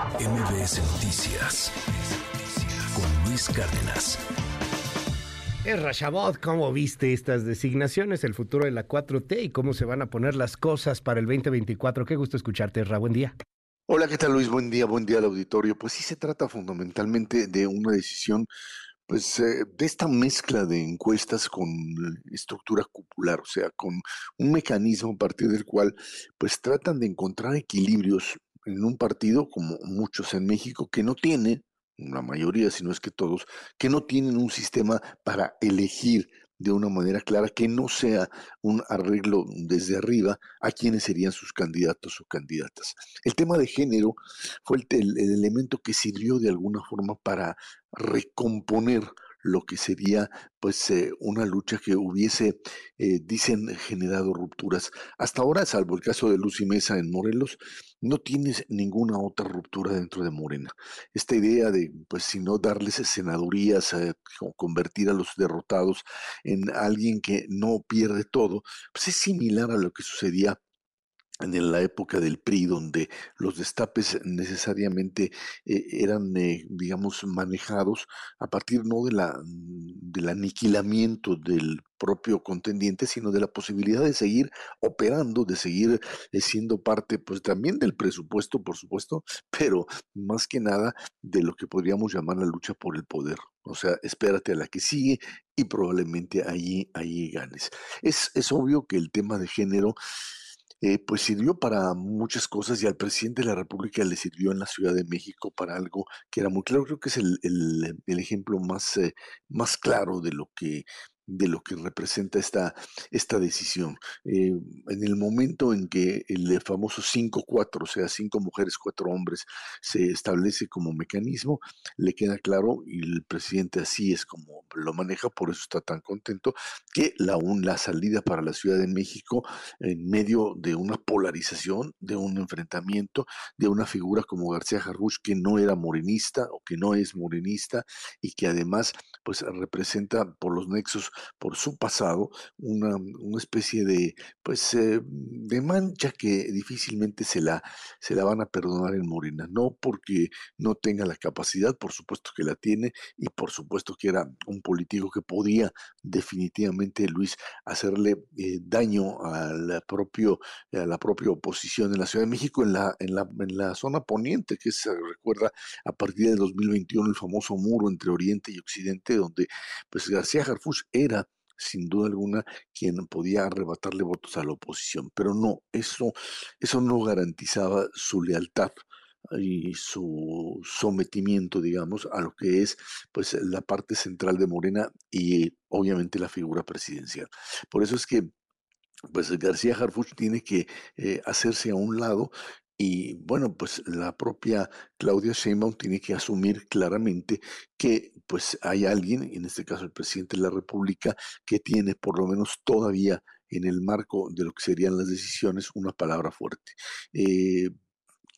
MBS Noticias con Luis Cárdenas. Es Chabot, ¿cómo viste estas designaciones, el futuro de la 4T y cómo se van a poner las cosas para el 2024? Qué gusto escucharte, Ra. Buen día. Hola, ¿qué tal Luis? Buen día, buen día al auditorio. Pues sí se trata fundamentalmente de una decisión pues eh, de esta mezcla de encuestas con estructura cupular, o sea, con un mecanismo a partir del cual pues tratan de encontrar equilibrios en un partido como muchos en México que no tiene, la mayoría, si no es que todos, que no tienen un sistema para elegir de una manera clara, que no sea un arreglo desde arriba a quienes serían sus candidatos o candidatas. El tema de género fue el, el elemento que sirvió de alguna forma para recomponer lo que sería pues eh, una lucha que hubiese, eh, dicen, generado rupturas. Hasta ahora, salvo el caso de Lucy Mesa en Morelos, no tienes ninguna otra ruptura dentro de Morena. Esta idea de, pues, si no darles senadurías, eh, convertir a los derrotados en alguien que no pierde todo, pues es similar a lo que sucedía en la época del PRI, donde los destapes necesariamente eh, eran, eh, digamos, manejados a partir no de la, del aniquilamiento del propio contendiente, sino de la posibilidad de seguir operando, de seguir eh, siendo parte, pues también del presupuesto, por supuesto, pero más que nada de lo que podríamos llamar la lucha por el poder. O sea, espérate a la que sigue y probablemente allí, allí ganes. Es, es obvio que el tema de género eh, pues sirvió para muchas cosas y al presidente de la República le sirvió en la Ciudad de México para algo que era muy claro. Creo que es el, el, ejemplo más, eh, más claro de lo que de lo que representa esta, esta decisión. Eh, en el momento en que el famoso 5-4, o sea, cinco mujeres, cuatro hombres, se establece como mecanismo, le queda claro, y el presidente así es como lo maneja, por eso está tan contento, que la, la salida para la Ciudad de México en medio de una polarización, de un enfrentamiento, de una figura como García Jarruch que no era morenista o que no es morenista y que además pues representa por los nexos por su pasado, una, especie de, pues, eh, de mancha que difícilmente se la, se la van a perdonar en Morena, no porque no tenga la capacidad, por supuesto que la tiene, y por supuesto que era un político que podía definitivamente, Luis, hacerle eh, daño a la, propio, a la propia oposición en la Ciudad de México, en la, en la, en la zona poniente, que se recuerda a partir de 2021 el famoso muro entre Oriente y Occidente, donde pues García Harfuch era sin duda alguna quien podía arrebatarle votos a la oposición, pero no, eso, eso no garantizaba su lealtad y su sometimiento, digamos, a lo que es pues la parte central de Morena y obviamente la figura presidencial. Por eso es que pues García Harfuch tiene que eh, hacerse a un lado y bueno, pues la propia Claudia Sheinbaum tiene que asumir claramente que pues hay alguien, en este caso el presidente de la República, que tiene por lo menos todavía en el marco de lo que serían las decisiones una palabra fuerte. Eh,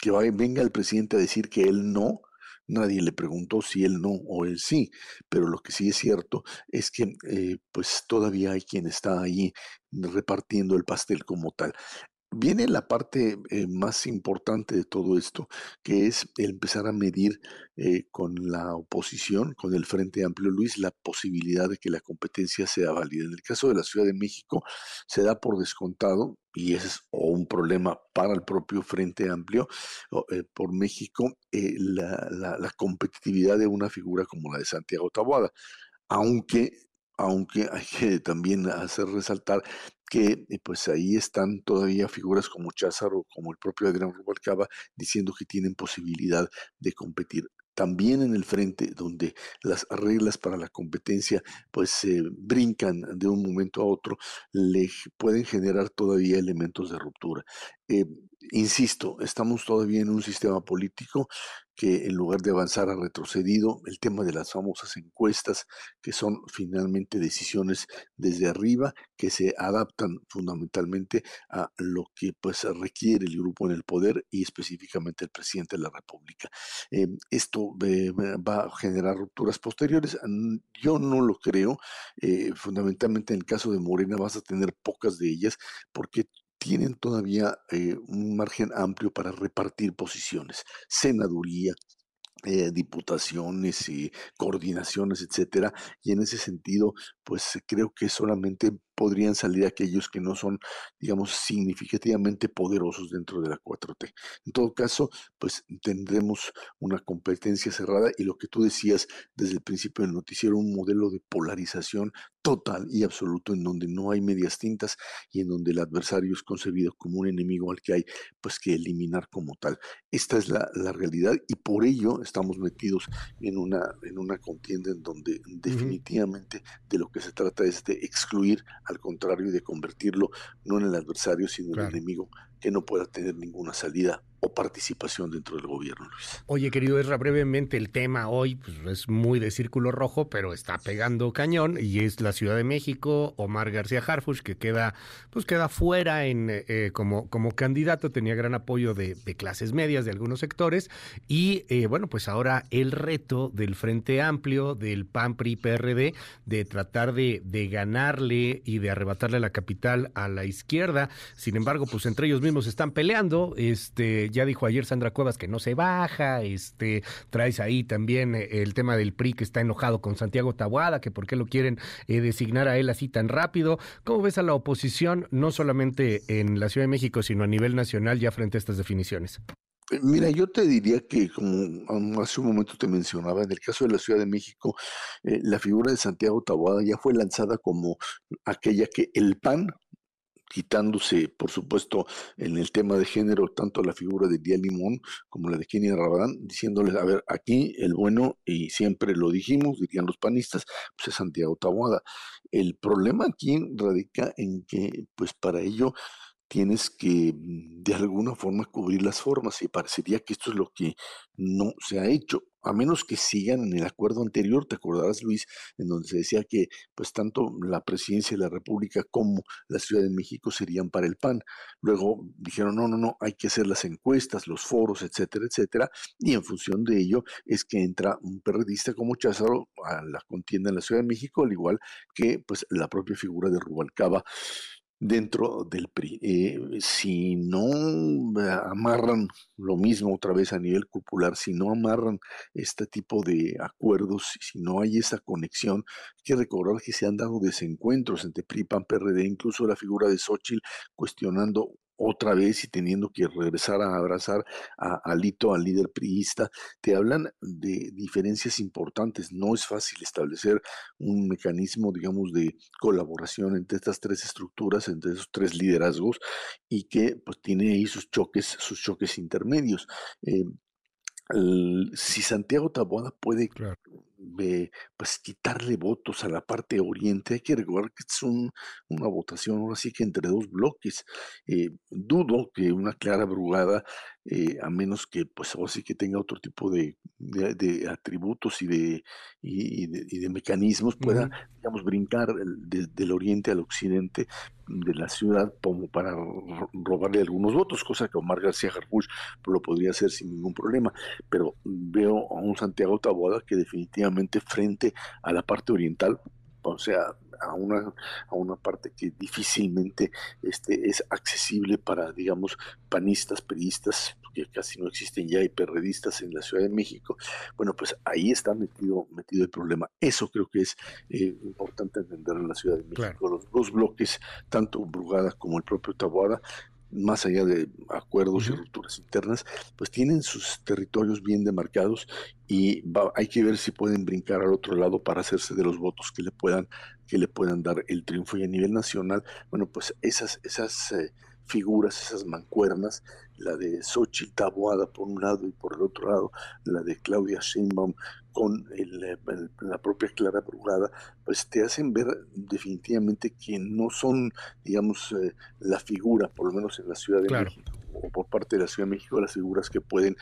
que venga el presidente a decir que él no, nadie le preguntó si él no o él sí, pero lo que sí es cierto es que eh, pues todavía hay quien está ahí repartiendo el pastel como tal viene la parte eh, más importante de todo esto, que es empezar a medir eh, con la oposición, con el Frente Amplio Luis, la posibilidad de que la competencia sea válida. En el caso de la Ciudad de México, se da por descontado, y ese es un problema para el propio Frente Amplio eh, por México, la, la competitividad de una figura como la de Santiago Taboada. Aunque aunque hay que también hacer resaltar que eh, pues ahí están todavía figuras como Cházaro, como el propio Adrián Rubalcaba, diciendo que tienen posibilidad de competir también en el frente donde las reglas para la competencia pues se brincan de un momento a otro, le pueden generar todavía elementos de ruptura. Eh, insisto, estamos todavía en un sistema político que en lugar de avanzar ha retrocedido. El tema de las famosas encuestas, que son finalmente decisiones desde arriba, que se adaptan fundamentalmente a lo que pues requiere el grupo en el poder y específicamente el presidente de la República. Eh, esto eh, va a generar rupturas posteriores. Yo no lo creo. fundamentalmente en el caso de Morena vas a tener pocas de ellas porque tienen todavía eh, un margen amplio para repartir posiciones. Senaduría, eh, diputaciones y coordinaciones, etcétera. Y en ese sentido, pues creo que solamente podrían salir aquellos que no son, digamos, significativamente poderosos dentro de la 4T. En todo caso, pues tendremos una competencia cerrada y lo que tú decías desde el principio del noticiero, un modelo de polarización total y absoluto en donde no hay medias tintas y en donde el adversario es concebido como un enemigo al que hay pues que eliminar como tal. Esta es la, realidad y por ello estamos metidos en una, en una contienda en donde definitivamente de lo que se trata es de excluir al contrario y de convertirlo no en el adversario sino en el enemigo que no pueda tener ninguna salida o participación dentro del gobierno, Luis. Oye, querido Esra, brevemente el tema hoy pues, es muy de círculo rojo, pero está pegando cañón y es la Ciudad de México, Omar García Harfuch, que queda, pues queda fuera en, eh, como, como candidato, tenía gran apoyo de, clases medias, de algunos sectores, y eh, bueno, pues ahora el reto del Frente Amplio, del PAN, PRI, PRD, de tratar de, de ganarle y de arrebatarle la capital a la izquierda, sin embargo, pues entre ellos mismos están peleando, este ya dijo ayer Sandra Cuevas que no se baja, este, traes ahí también eh, el tema del PRI que está enojado con Santiago Tabuada, que por qué lo quieren eh, designar a él así tan rápido. ¿Cómo ves a la oposición, no solamente en la Ciudad de México, sino a nivel nacional ya frente a estas definiciones? Eh, mira, yo te diría que, como hace un momento te mencionaba, en el caso de la Ciudad de México, la figura de Santiago Taboada ya fue lanzada como aquella que el PAN quitándose, por supuesto, en el tema de género, tanto la figura de Díaz Limón como la de Kenia Rabadán, diciéndoles, a ver, aquí el bueno, y siempre lo dijimos, dirían los panistas, pues es Santiago Taboada. El problema aquí radica en que, pues para ello, tienes que mm, de alguna forma cubrir las formas y parecería que esto es lo que no se ha hecho a menos que sigan en el acuerdo anterior, te acordarás Luis, en donde se decía que pues tanto la presidencia de la República como la Ciudad de México serían para el PAN. Luego dijeron, no, no, no, hay que hacer las encuestas, los foros, etcétera, etcétera, y en función de ello es que entra un periodista como Cházaro a la contienda en la Ciudad de México, al igual que pues la propia figura de Rubalcaba dentro del PRI. Eh, si no amarran lo mismo otra vez a nivel popular, si no amarran este tipo de acuerdos, si no hay esa conexión, hay que recordar que se han dado desencuentros entre PRI, PAN, PRD, incluso la figura de Xochitl cuestionando otra vez y teniendo que regresar a abrazar a Alito, al líder priista, te hablan de diferencias importantes. No es fácil establecer un mecanismo, digamos, de colaboración entre estas tres estructuras, entre esos tres liderazgos, y que pues tiene ahí sus choques, sus choques intermedios. Eh, si Santiago Taboada puede pues quitarle votos a la parte oriente. Hay que recordar que es una votación ahora sí que entre dos bloques. Eh, dudo que una clara brugada, eh, a menos que pues ahora sí que tenga otro tipo de, atributos y de, y, de, mecanismos, pueda, digamos, brincar del oriente al occidente de la ciudad como para robarle algunos votos, cosa que Omar García Harfuch lo podría hacer sin ningún problema. Pero veo a un Santiago Taboada que definitivamente frente a la parte oriental, o sea, a una, a una parte que difícilmente este, es accesible para, digamos, panistas, periodistas, que casi no existen ya, y perredistas en la Ciudad de México. Bueno, pues ahí está metido, metido el problema. Eso creo que es eh, importante entender en la Ciudad de México. Los dos bloques, tanto Brugada como el propio Taboada, más allá de acuerdos y rupturas internas, pues tienen sus territorios bien demarcados y hay que ver si pueden brincar al otro lado para hacerse de los votos que le puedan que le puedan dar el triunfo. Y a nivel nacional, bueno, pues esas esas eh, figuras, esas mancuernas, la de Xochitl Taboada por un lado y por el otro lado la de Claudia Sheinbaum con la propia Clara Brugada, pues te hacen ver definitivamente que no son, digamos, eh, la figura, por lo menos en la Ciudad de México o por parte de la Ciudad de México, las figuras que pueden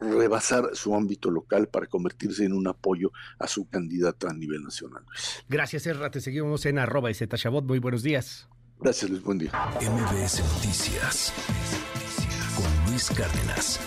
rebasar su ámbito local para convertirse en un apoyo a su candidata a nivel nacional. Gracias, Erra. Te seguimos en arroba y. Muy buenos días. Gracias, Luis. Buen día. MBS Noticias con Luis Cárdenas.